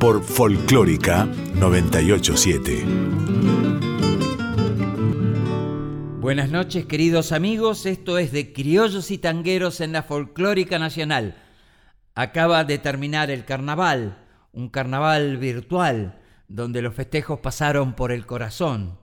Por Folclórica 987. Buenas noches, queridos amigos. Esto es de Criollos y Tangueros en la Folclórica Nacional. Acaba de terminar el carnaval, un carnaval virtual, donde los festejos pasaron por el corazón.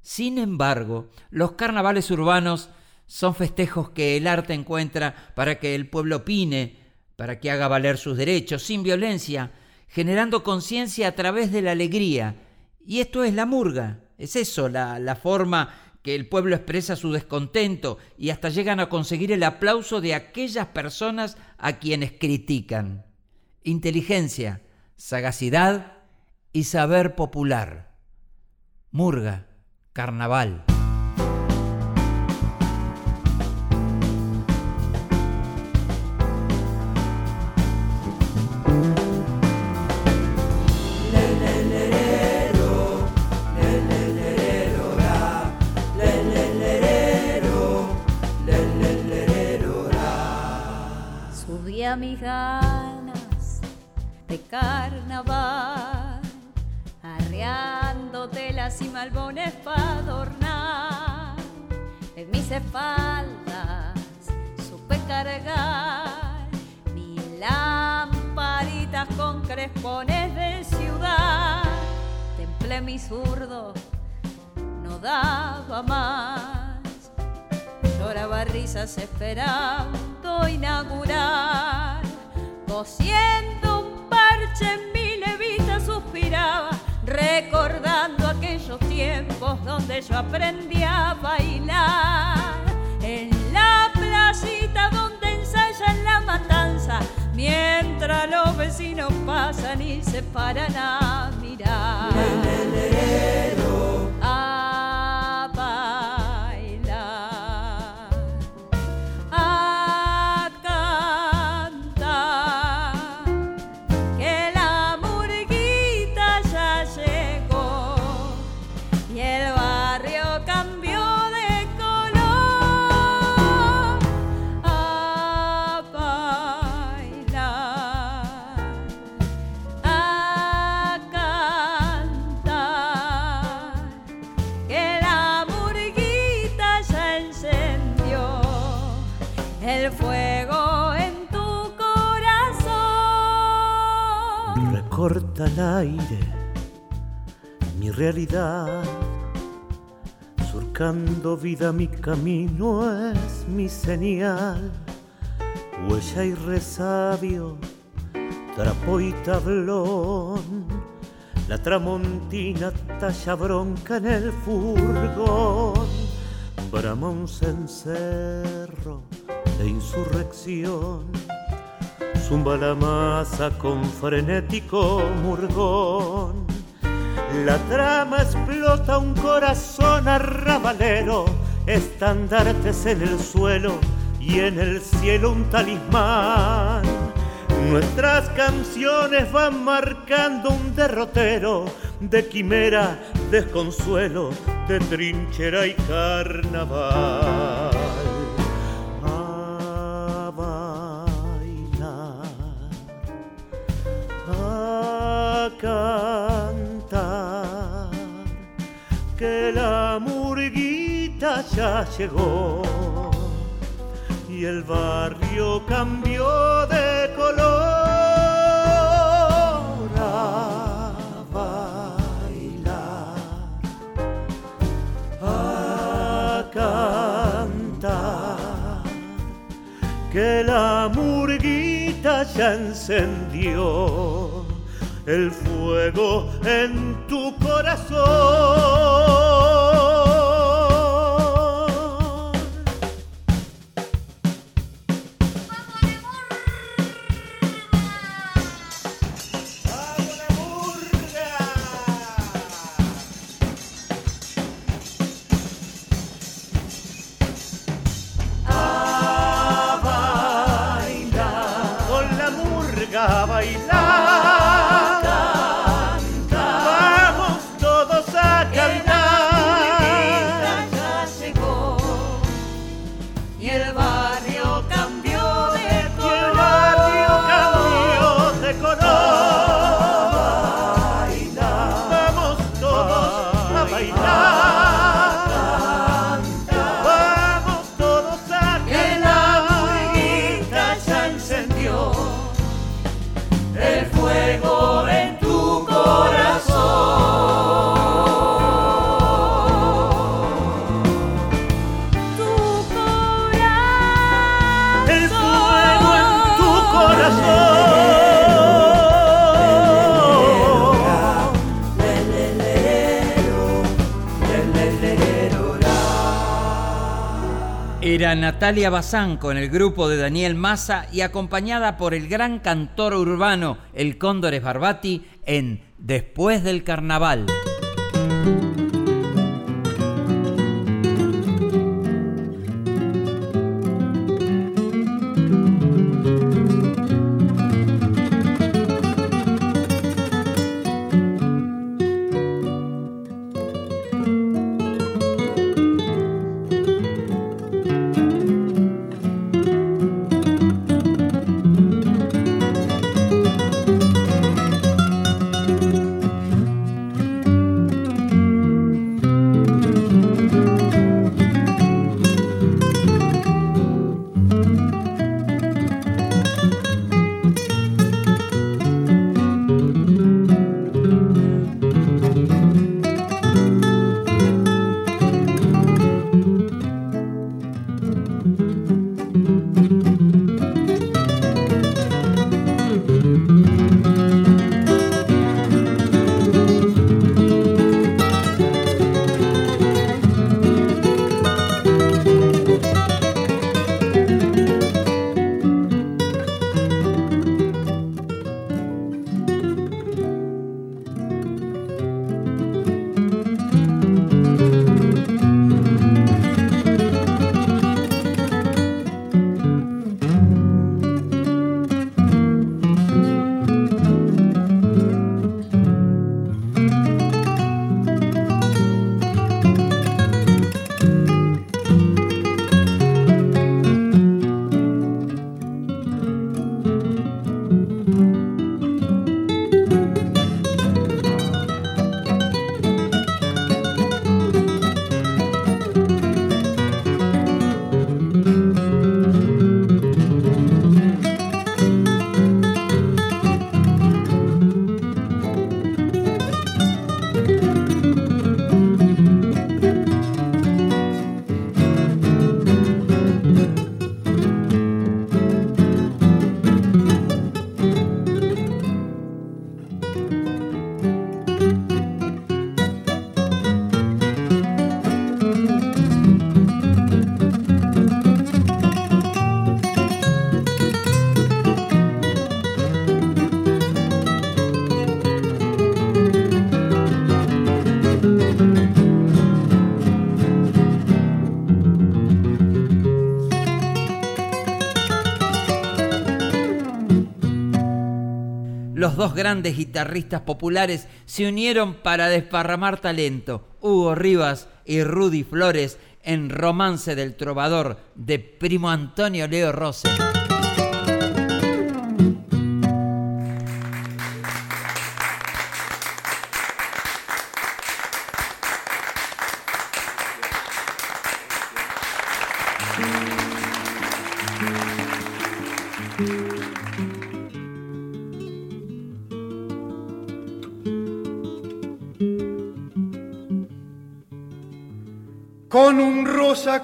Sin embargo, los carnavales urbanos son festejos que el arte encuentra para que el pueblo opine, para que haga valer sus derechos sin violencia, generando conciencia a través de la alegría. Y esto es la murga, es eso, la, forma que el pueblo expresa su descontento y hasta llegan a conseguir el aplauso de aquellas personas a quienes critican. Inteligencia, sagacidad y saber popular. Murga Carnaval. Mis ganas de carnaval telas y malbones para adornar. En mis espaldas supe cargar mis lamparitas con crespones de ciudad. Templé mi zurdo, no daba más. Lloraba risas inaugurar, cosiendo un parche en mi levita suspiraba recordando aquellos tiempos donde yo aprendí a bailar en la placita donde ensayan la matanza mientras los vecinos pasan y se paran a mirar. El aire mi realidad. Surcando vida mi camino es mi señal. Huella y resabio, trapo y tablón. La tramontina talla bronca en el furgón. Brama un cencerro de insurrección zumba la masa con frenético murgón. La trama explota un corazón arrabalero, estandartes en el suelo y en el cielo un talismán. Nuestras canciones van marcando un derrotero de quimera, desconsuelo, de trinchera y carnaval. Cantar que la murguita ya llegó y el barrio cambió de color a bailar, a cantar que la murguita ya encendió el fuego en tu corazón. ¡Vamos de burga! ¡Vamos de burga! ¡A ¡Con la murga a! Natalia Bazán con el grupo de Daniel Massa y acompañada por el gran cantor urbano El Cóndor Barbati en Después del Carnaval. Los dos grandes guitarristas populares se unieron para desparramar talento, Hugo Rivas y Rudy Flores, en Romance del Trovador de Primo Antonio Leo Rose.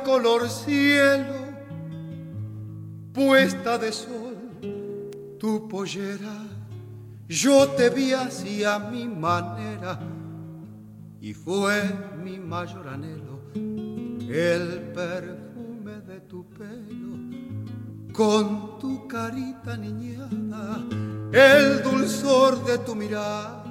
Color cielo, puesta de sol, tu pollera, yo te vi así a mi manera, y fue mi mayor anhelo el perfume de tu pelo, con tu carita niñada, el dulzor de tu mirada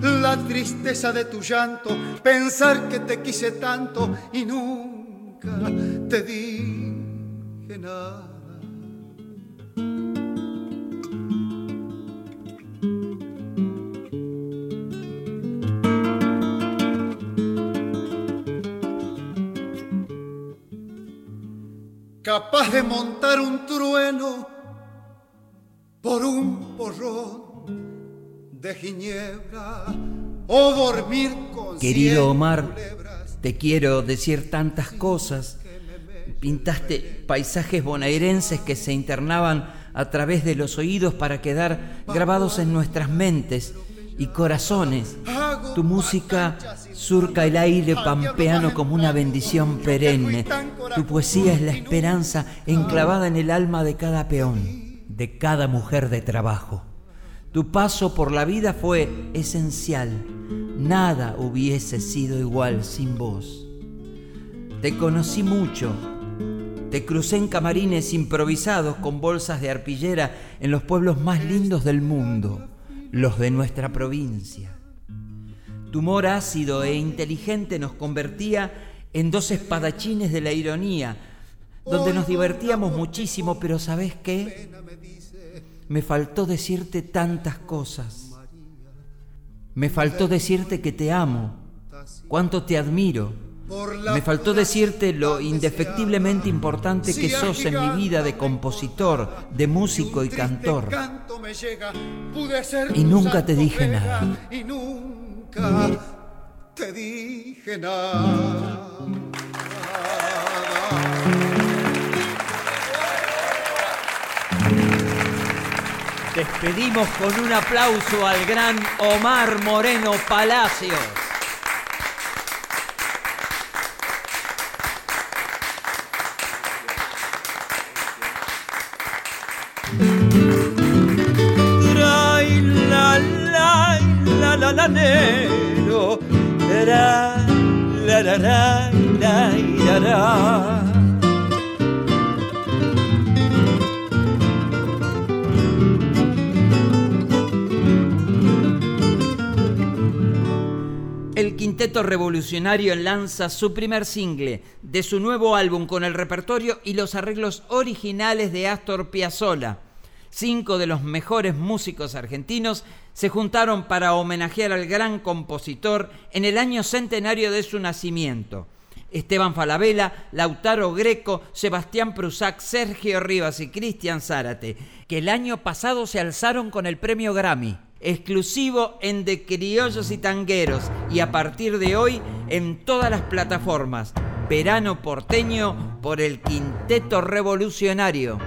la tristeza de tu llanto, pensar que te quise tanto y nunca nunca te dije nada. capaz de montar un trueno por un porrón de Ginebra o dormir con Querido Omar, te quiero decir tantas cosas. Pintaste paisajes bonaerenses que se internaban a través de los oídos para quedar grabados en nuestras mentes y corazones. Tu música surca el aire pampeano como una bendición perenne. Tu poesía es la esperanza enclavada en el alma de cada peón, de cada mujer de trabajo. Tu paso por la vida fue esencial. Nada hubiese sido igual sin vos. Te conocí mucho. Te crucé en camarines improvisados con bolsas de arpillera en los pueblos más lindos del mundo, los de nuestra provincia. Tu humor ácido e inteligente nos convertía en dos espadachines de la ironía, donde nos divertíamos muchísimo, pero ¿sabes qué? Me faltó decirte tantas cosas. Me faltó decirte que te amo, cuánto te admiro. Me faltó decirte lo indefectiblemente importante que sos en mi vida de compositor, de músico y cantor. Y nunca te dije nada. Y nunca te dije nada. Despedimos con un aplauso al gran Omar Moreno Palacios. Revolucionario lanza su primer single de su nuevo álbum con el repertorio y los arreglos originales de Astor Piazzolla. Cinco de los mejores músicos argentinos se juntaron para homenajear al gran compositor en el año centenario de su nacimiento. Esteban Falabella, Lautaro Greco, Sebastián Prusac, Sergio Rivas y Cristian Zárate, que el año pasado se alzaron con el premio Grammy exclusivo en De Criollos y Tangueros y a partir de hoy en todas las plataformas. Verano porteño por el Quinteto Revolucionario.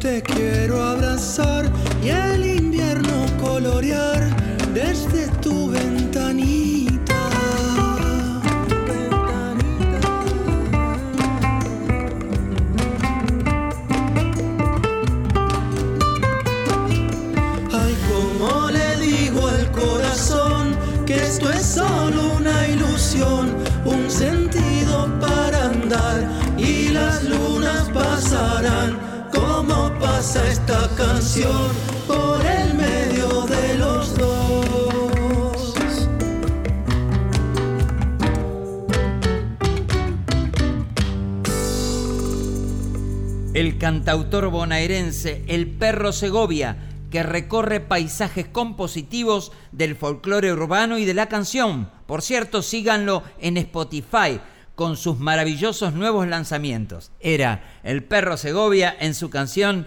Te quiero abrazar y el invierno colorear desde tu ventanita. Ay, como le digo al corazón que esto es solo una ilusión. Pasa esta canción por el medio de los dos. El cantautor bonaerense El Perro Segovia, que recorre paisajes compositivos del folclore urbano y de la canción. Por cierto, síganlo en Spotify con sus maravillosos nuevos lanzamientos. Era El Perro Segovia en su canción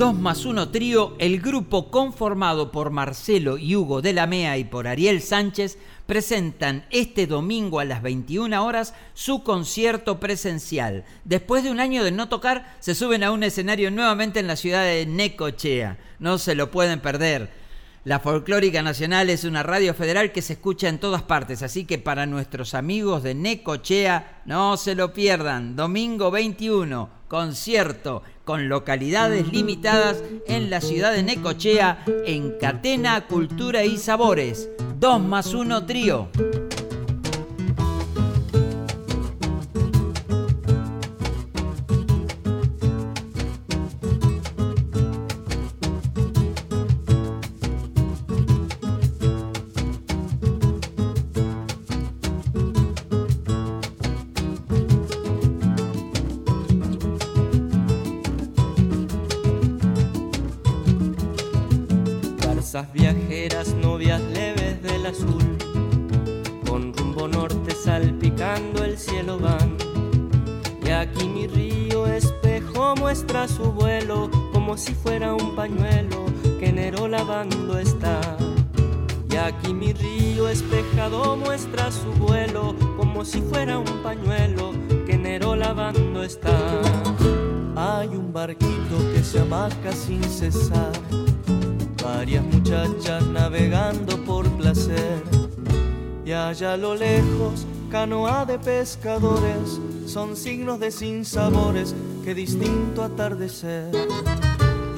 2 más 1 Trío, el grupo conformado por Marcelo y Hugo de la Mea y por Ariel Sánchez, presentan este domingo a las 21 horas su concierto presencial. Después de un año de no tocar, se suben a un escenario nuevamente en la ciudad de Necochea. No se lo pueden perder. La Folclórica Nacional es una radio federal que se escucha en todas partes, así que para nuestros amigos de Necochea, no se lo pierdan. Domingo 21, concierto con localidades limitadas en la ciudad de Necochea en Catena Cultura y Sabores. 2 más 1 trío. Mi río espejado muestra su vuelo como si fuera un pañuelo que enero lavando está. Hay un barquito que se amaca sin cesar varias muchachas navegando por placer. Y allá a lo lejos, canoa de pescadores, son signos de sinsabores, que distinto atardecer.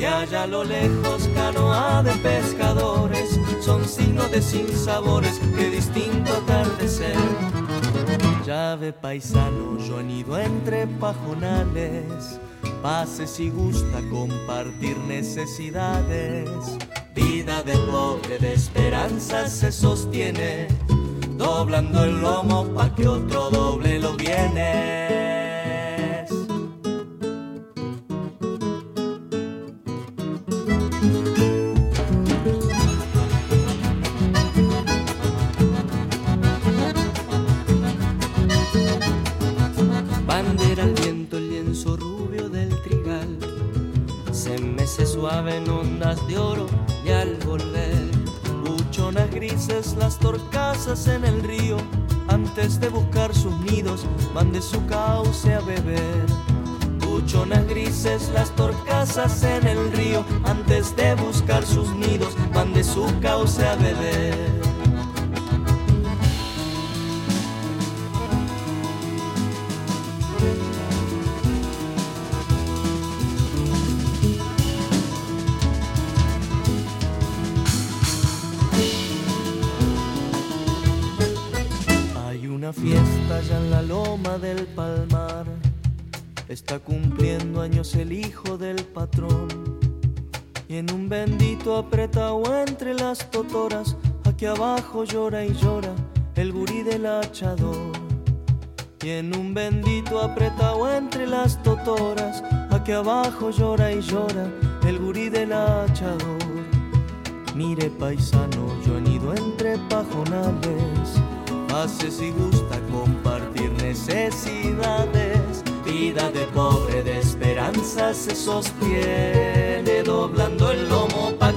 Y allá a lo lejos, canoa de pescadores, son signos de sinsabores, que distinto atardecer. Llave paisano, yo anido entre pajonales. Pase si gusta compartir necesidades. Vida de pobre, de esperanza se sostiene, doblando el lomo pa' que otro doble los bienes. Y al volver, buchonas grises las torcasas en el río, antes de buscar sus nidos, van de su cauce a beber. Buchonas grises las torcasas en el río, antes de buscar sus nidos, van de su cauce a beber. Aquí abajo llora y llora el gurí del hachador. Y en un bendito apretado entre las totoras, aquí abajo llora y llora el gurí del hachador. Mire paisano, yo anido entre pajonales. Hace si gusta compartir necesidades. Vida de pobre, de esperanza se sostiene. Doblando el lomo pa'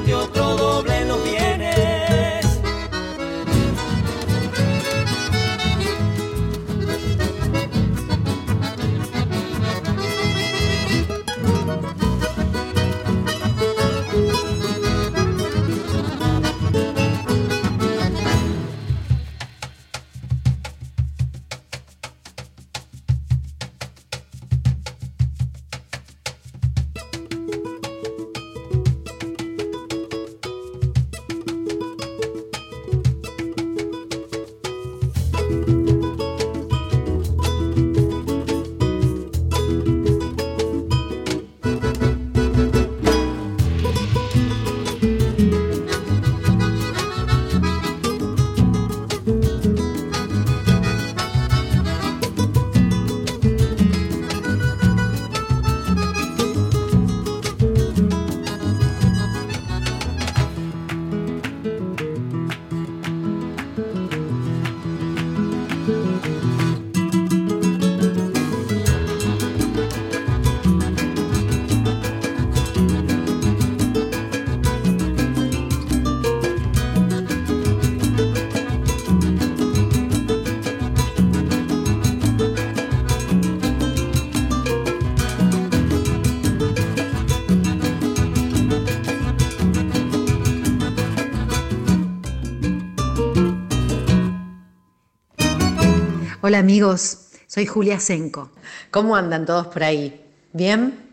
Hola amigos, soy Julia Senco. ¿Cómo andan todos por ahí? ¿Bien?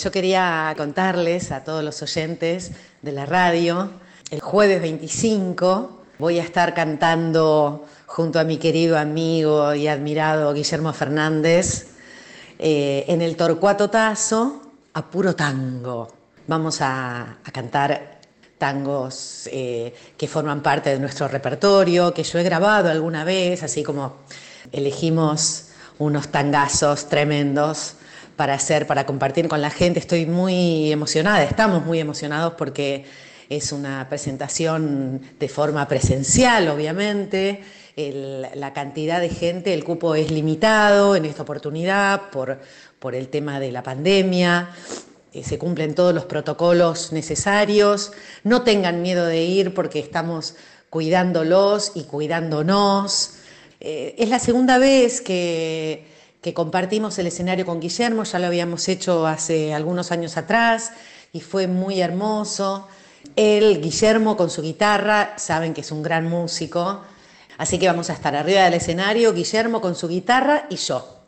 Yo quería contarles a todos los oyentes de la radio, el jueves 25 voy a estar cantando junto a mi querido amigo y admirado Guillermo Fernández eh, en el Torcuato Tazo a puro tango. Vamos a, cantar tangos eh, que forman parte de nuestro repertorio, que yo he grabado alguna vez, así como elegimos unos tangazos tremendos para hacer, para compartir con la gente. Estoy muy emocionada, estamos muy emocionados porque es una presentación de forma presencial, obviamente. la cantidad de gente, el cupo es limitado en esta oportunidad por, por el tema de la pandemia. Eh, se cumplen todos los protocolos necesarios. No tengan miedo de ir porque estamos cuidándolos y cuidándonos. Eh, es la segunda vez que, compartimos el escenario con Guillermo, ya lo habíamos hecho hace algunos años atrás y fue muy hermoso. Él, Guillermo, con su guitarra, saben que es un gran músico, así que vamos a estar arriba del escenario, Guillermo con su guitarra y yo.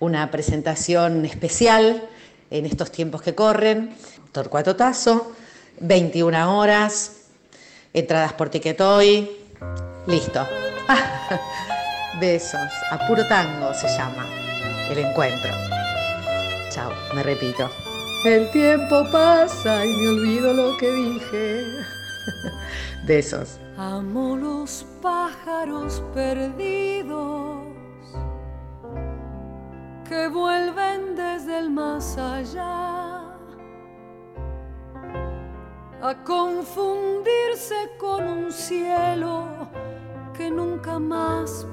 Una presentación especial en estos tiempos que corren, Torcuato Tazo, 21 horas, entradas por Tiquetoy, listo. Besos, a puro tango se llama el encuentro. Chao, me repito. El tiempo pasa y me olvido lo que dije. Besos. Amo los pájaros perdidos que vuelven desde el más allá a confundirse con un cielo que nunca más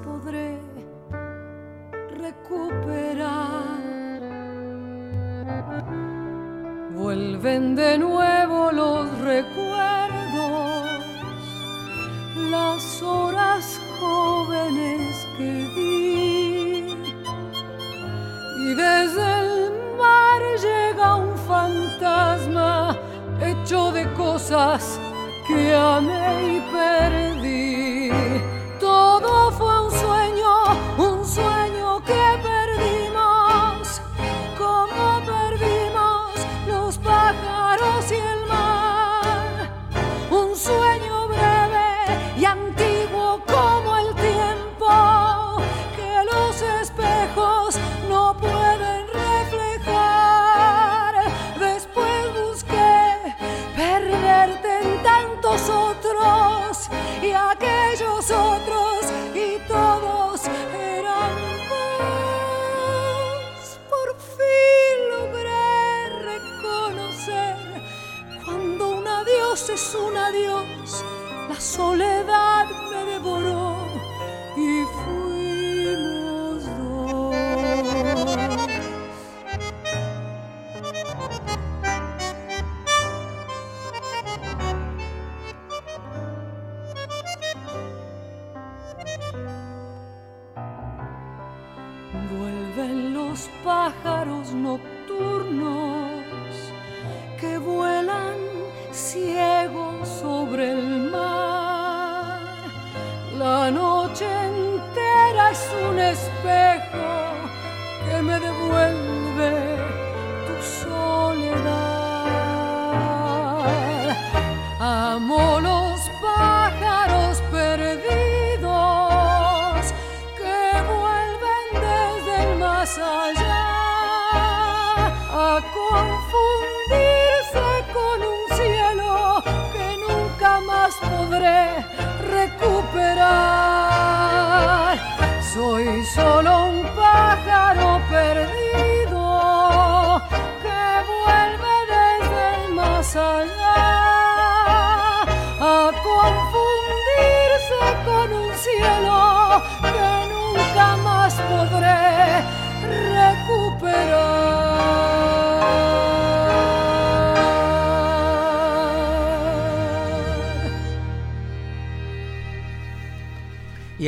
recuperar. Vuelven de nuevo los recuerdos, las horas jóvenes que di. Y desde el mar llega un fantasma hecho de cosas que amé y perdí. Un adiós es un adiós. La soledad me devoró y fuimos dos. Vuelven los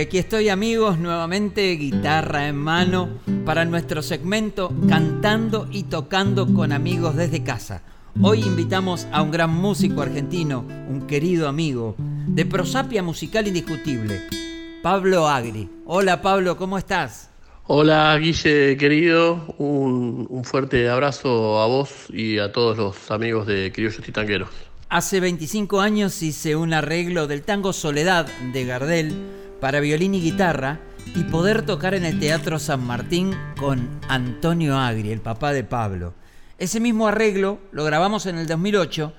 aquí estoy amigos, nuevamente guitarra en mano para nuestro segmento Cantando y tocando con amigos desde casa. Hoy invitamos a un gran músico argentino, un querido amigo, de prosapia musical indiscutible. Pablo Agri. Hola Pablo, ¿cómo estás? Hola Guille querido, un, un fuerte abrazo a vos y a todos los amigos de Criollos y Tangueros. Hace 25 años hice un arreglo del tango Soledad de Gardel para violín y guitarra y poder tocar en el Teatro San Martín con Antonio Agri, el papá de Pablo. Ese mismo arreglo lo grabamos en el 2008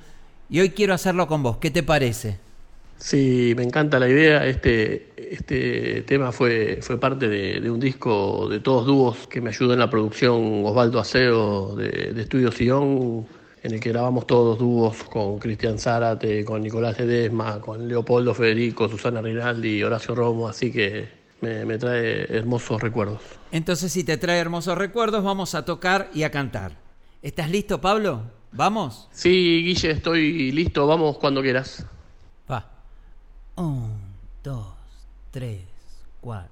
y hoy quiero hacerlo con vos. ¿Qué te parece? Sí, me encanta la idea. Este, este tema fue, fue parte de, un disco de todos dúos que me ayudó en la producción Osvaldo Aceo de, de Estudio Sion, en el que grabamos todos dúos con Cristian Zárate, con Nicolás Ledesma, con Leopoldo Federico, Susana Rinaldi y Horacio Romo, así que me, me trae hermosos recuerdos. Entonces, si te trae hermosos recuerdos, vamos a tocar y a cantar. ¿Estás listo, Pablo? ¿Vamos? Sí, Guille, estoy listo. Vamos cuando quieras. Va. Un, dos, tres, cuatro.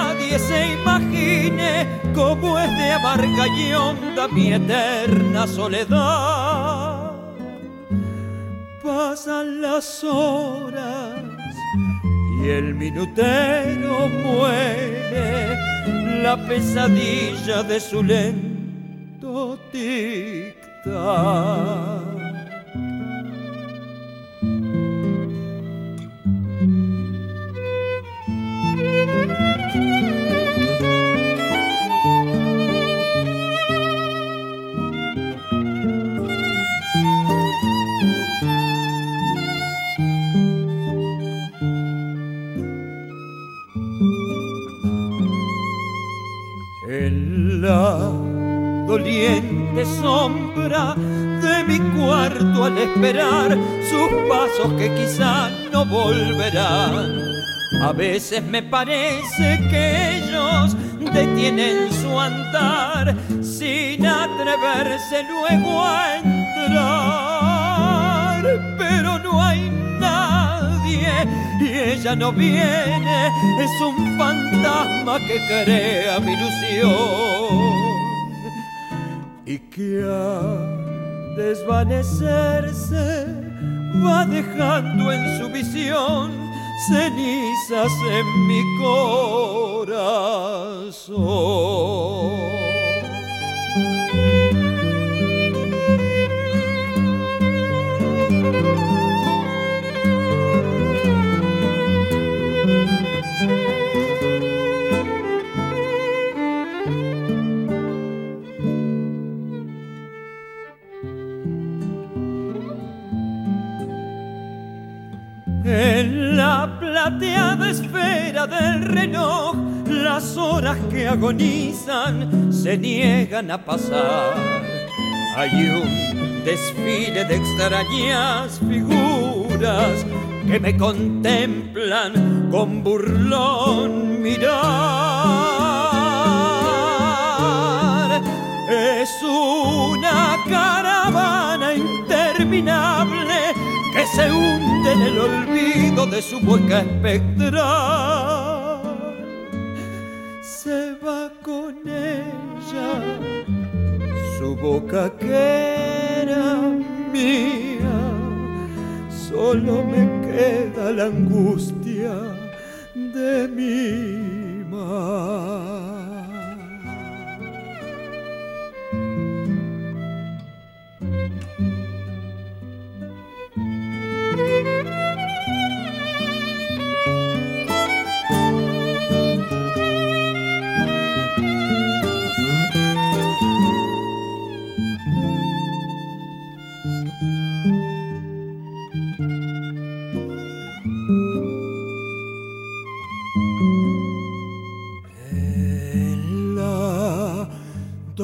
se imagine cómo es de amarga y honda mi eterna soledad. Pasan las horas y el minutero muere la pesadilla de su lento tic-tac. Esperar sus pasos que quizá no volverán. A veces me parece que ellos detienen su andar sin atreverse luego a entrar. Pero no hay nadie y ella no viene, es un fantasma que crea mi ilusión y que al desvanecerse va dejando en su visión cenizas en mi corazón. Horas que agonizan se niegan a pasar. Hay un desfile de extrañas figuras que me contemplan con burlón mirar. Es una caravana interminable que se hunde en el olvido de su hueca espectral. Con ella su boca que era mía. Solo me queda la angustia de mi mar.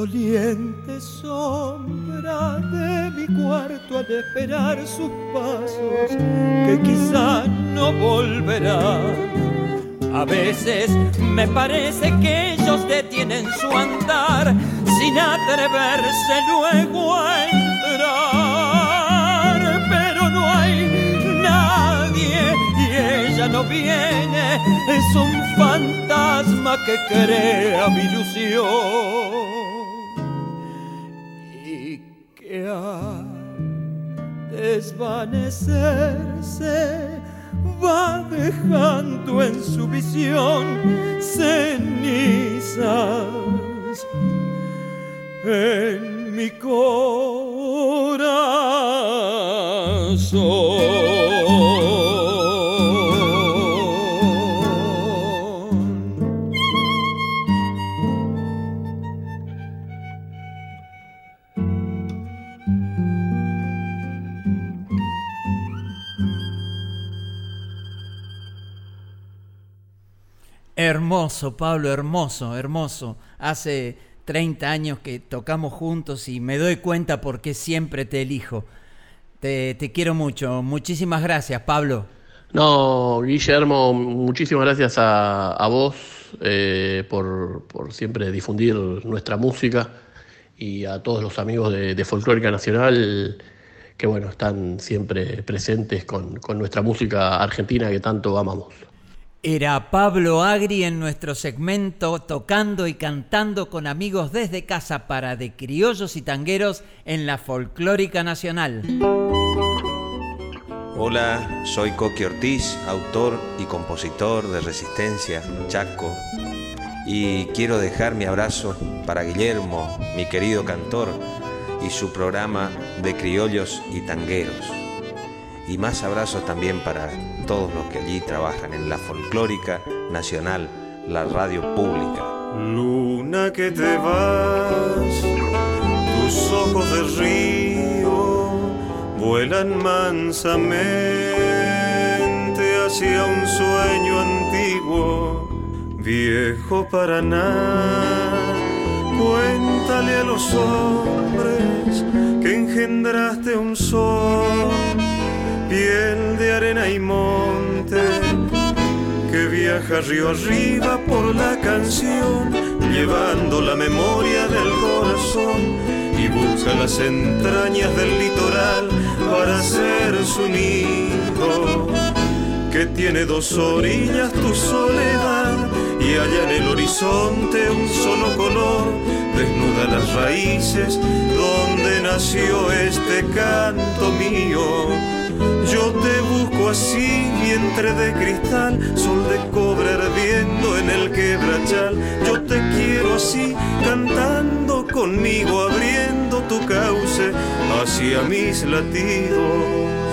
Doliente sombra de mi cuarto al esperar sus pasos que quizá no volverán. A veces me parece que ellos detienen su andar sin atreverse luego a entrar. Pero no hay nadie y ella no viene, es un fantasma que crea mi ilusión. Al desvanecerse va dejando en su visión cenizas en mi corazón. Hermoso, Pablo, hermoso, hermoso. Hace 30 años que tocamos juntos y me doy cuenta por qué siempre te elijo. Te, quiero mucho. Muchísimas gracias, Pablo. No, Guillermo, muchísimas gracias a, a vos eh, por, por siempre difundir nuestra música y a todos los amigos de, de Folclórica Nacional que bueno, están siempre presentes con, con nuestra música argentina que tanto amamos. Era Pablo Agri en nuestro segmento tocando y cantando con amigos desde casa para de criollos y tangueros en la Folclórica Nacional. Hola, soy Coqui Ortiz, autor y compositor de Resistencia, Chaco, y quiero dejar mi abrazo para Guillermo, mi querido cantor, y su programa de criollos y tangueros. Y más abrazos también para todos los que allí trabajan en la Folclórica Nacional, la radio pública. Luna que te vas, tus ojos de río vuelan mansamente hacia un sueño antiguo, viejo Paraná. Cuéntale a los hombres que engendraste un sol, piel de arena y monte, que viaja río arriba por la canción, llevando la memoria del corazón y busca las entrañas del litoral para ser su nido, que tiene dos orillas tu soledad y allá en el horizonte un solo color desnuda las raíces donde nació este canto mío. Yo te busco así, vientre de cristal, sol de cobre ardiendo en el quebrachal. Yo te quiero así, cantando conmigo, abriendo tu cauce hacia mis latidos.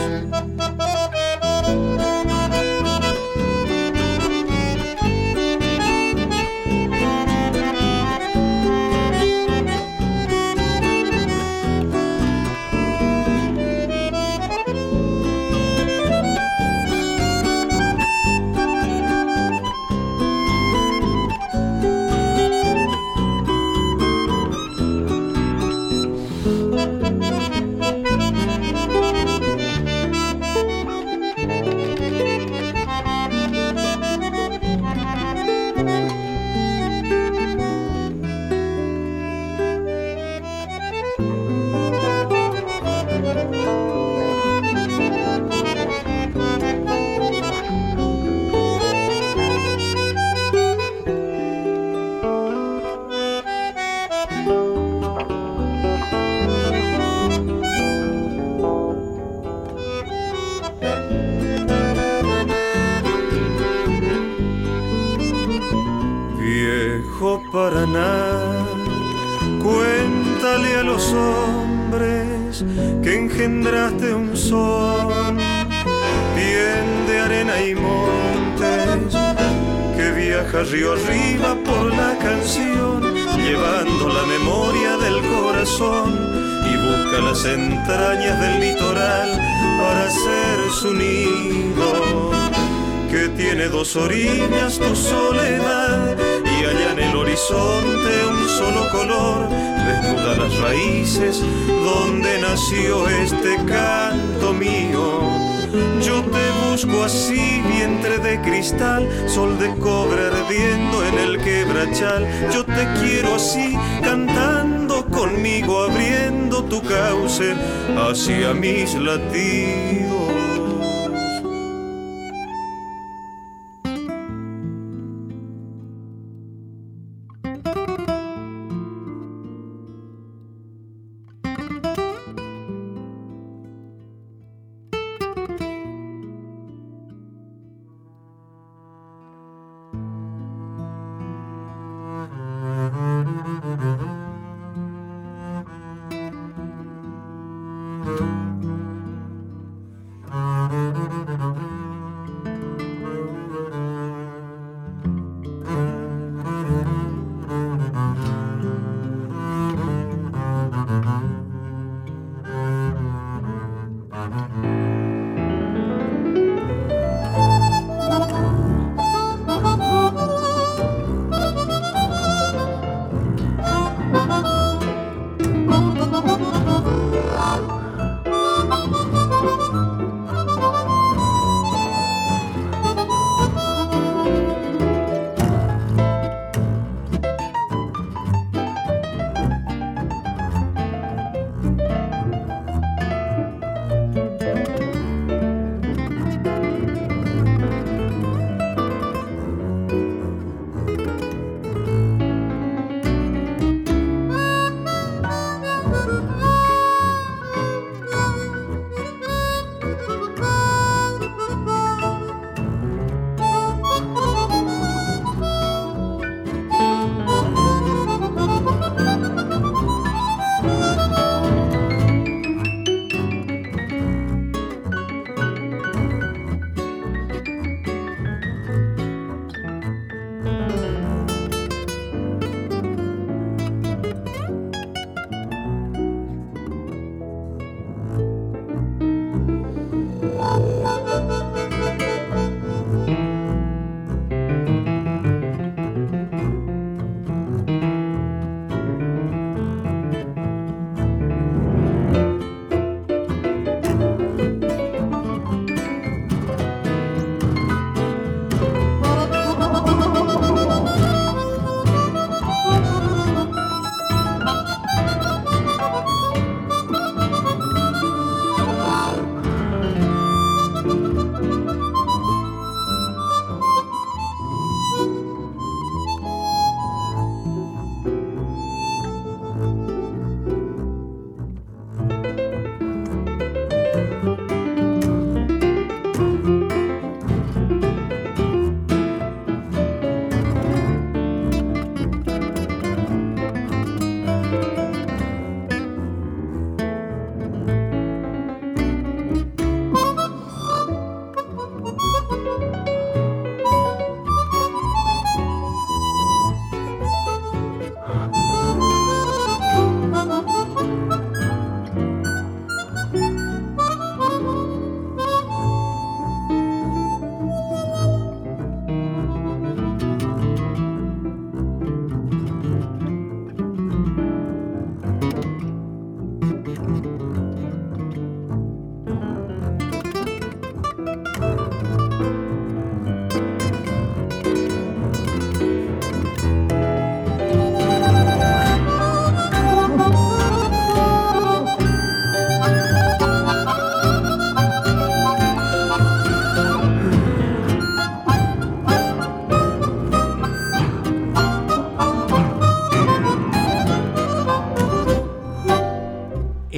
Yo te quiero así, cantando conmigo, abriendo tu cauce hacia mis latidos.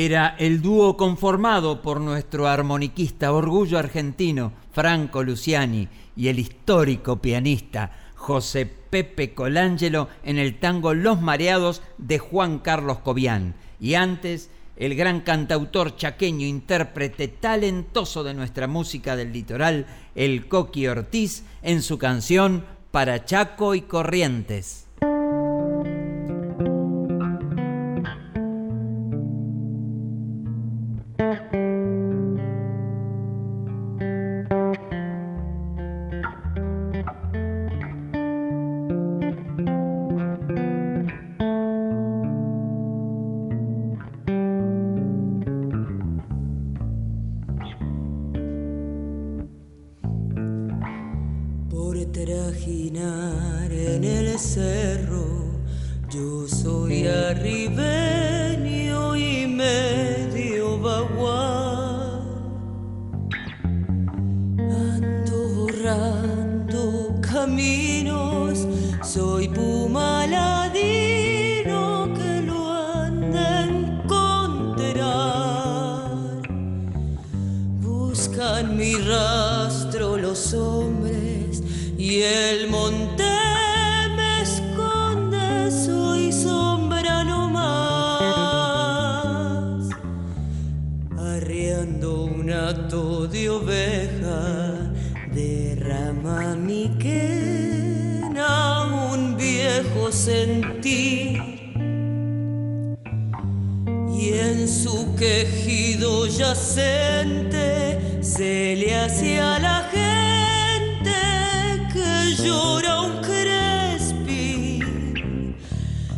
Era el dúo conformado por nuestro armoniquista orgullo argentino Franco Luciani y el histórico pianista José Pepe Colangelo en el tango Los Mareados de Juan Carlos Cobian y antes el gran cantautor chaqueño, intérprete talentoso de nuestra música del litoral, el Coqui Ortiz, en su canción Para Chaco y Corrientes. Caminos, soy puma sentir. Y en su quejido yacente se le hacía la gente que llora un crespín.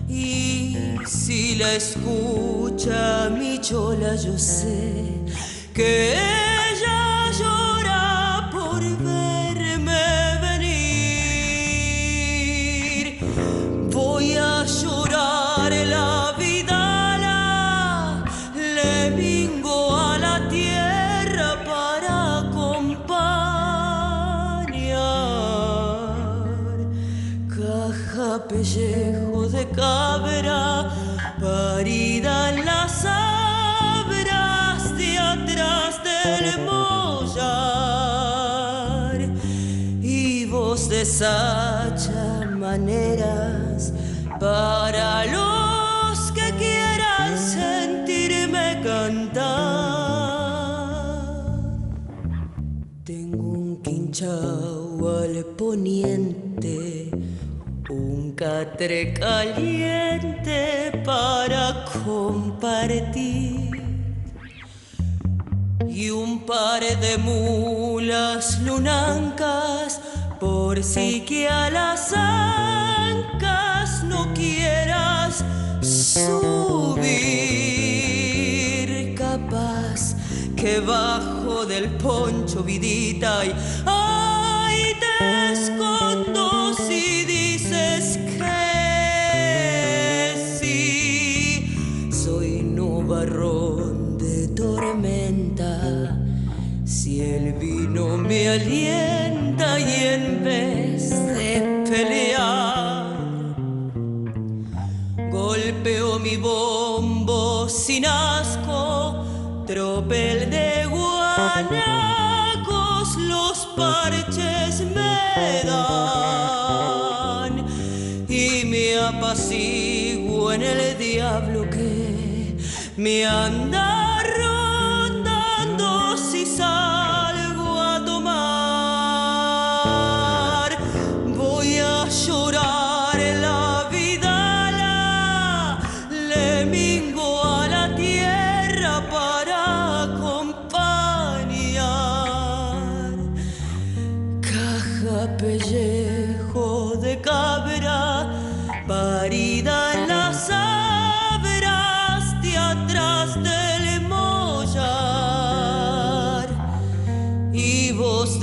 Y si la escucha mi chola, yo sé que maneras para los que quieran sentirme cantar. Tengo un quinchao al poniente, un catre caliente para compartir y un par de mulas lunancas por si que a las ancas no quieras subir. Capaz que bajo del poncho vidita y ay te escondo si dices que sí soy nubarrón de tormenta. Si el vino me alienta sin asco tropel de guanacos los parches me dan y me apaciguo en el diablo que me anda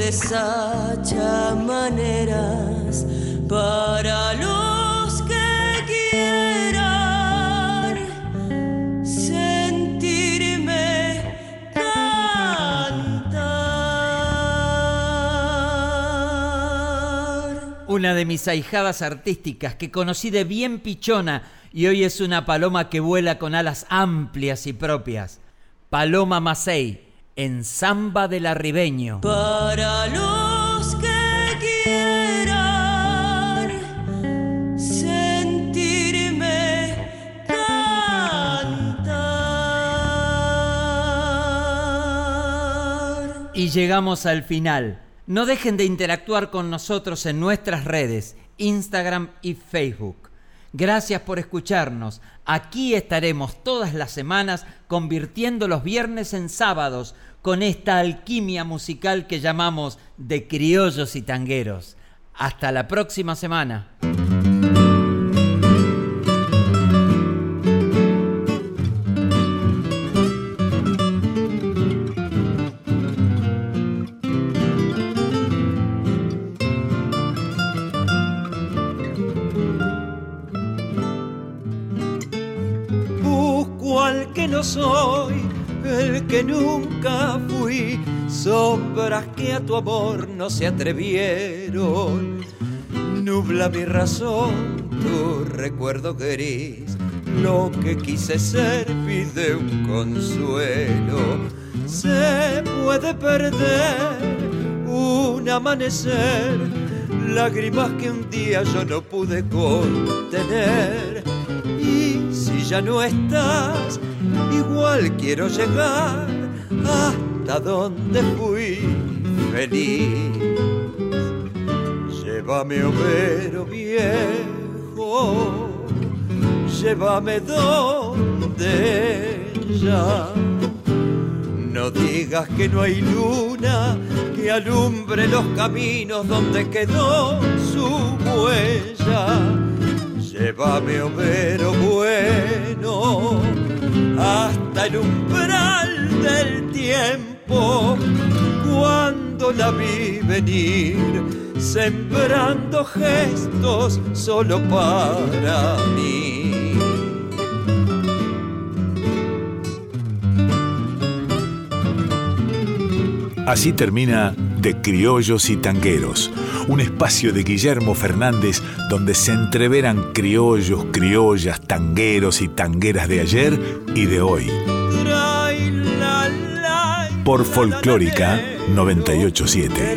voz de sacha maneras para los que quieran sentirme cantar. Una de mis ahijadas artísticas que conocí de bien pichona y hoy es una paloma que vuela con alas amplias y propias. Paloma Macei, en Samba del Arribeño. Para los que quieran sentirme cantar. Y llegamos al final. No dejen de interactuar con nosotros en nuestras redes, Instagram y Facebook. Gracias por escucharnos. Aquí estaremos todas las semanas convirtiendo los viernes en sábados con esta alquimia musical que llamamos de criollos y tangueros. Hasta la próxima semana. Que nunca fui, sombras que a tu amor no se atrevieron. Nubla mi razón, tu recuerdo gris, lo que quise ser pide un consuelo. Se puede perder un amanecer, lágrimas que un día yo no pude contener. Y si ya no estás, igual quiero llegar hasta donde fui feliz. Llévame, overo viejo, llévame donde ya. No digas que no hay luna que alumbre los caminos donde quedó su huella. Llévame, overo bueno, hasta el umbral del tiempo, cuando la vi venir, sembrando gestos solo para mí. Así termina De Criollos y Tangueros, un espacio de Guillermo Fernández donde se entreveran criollos, criollas, tangueros y tangueras de ayer y de hoy. Por Folclórica 987.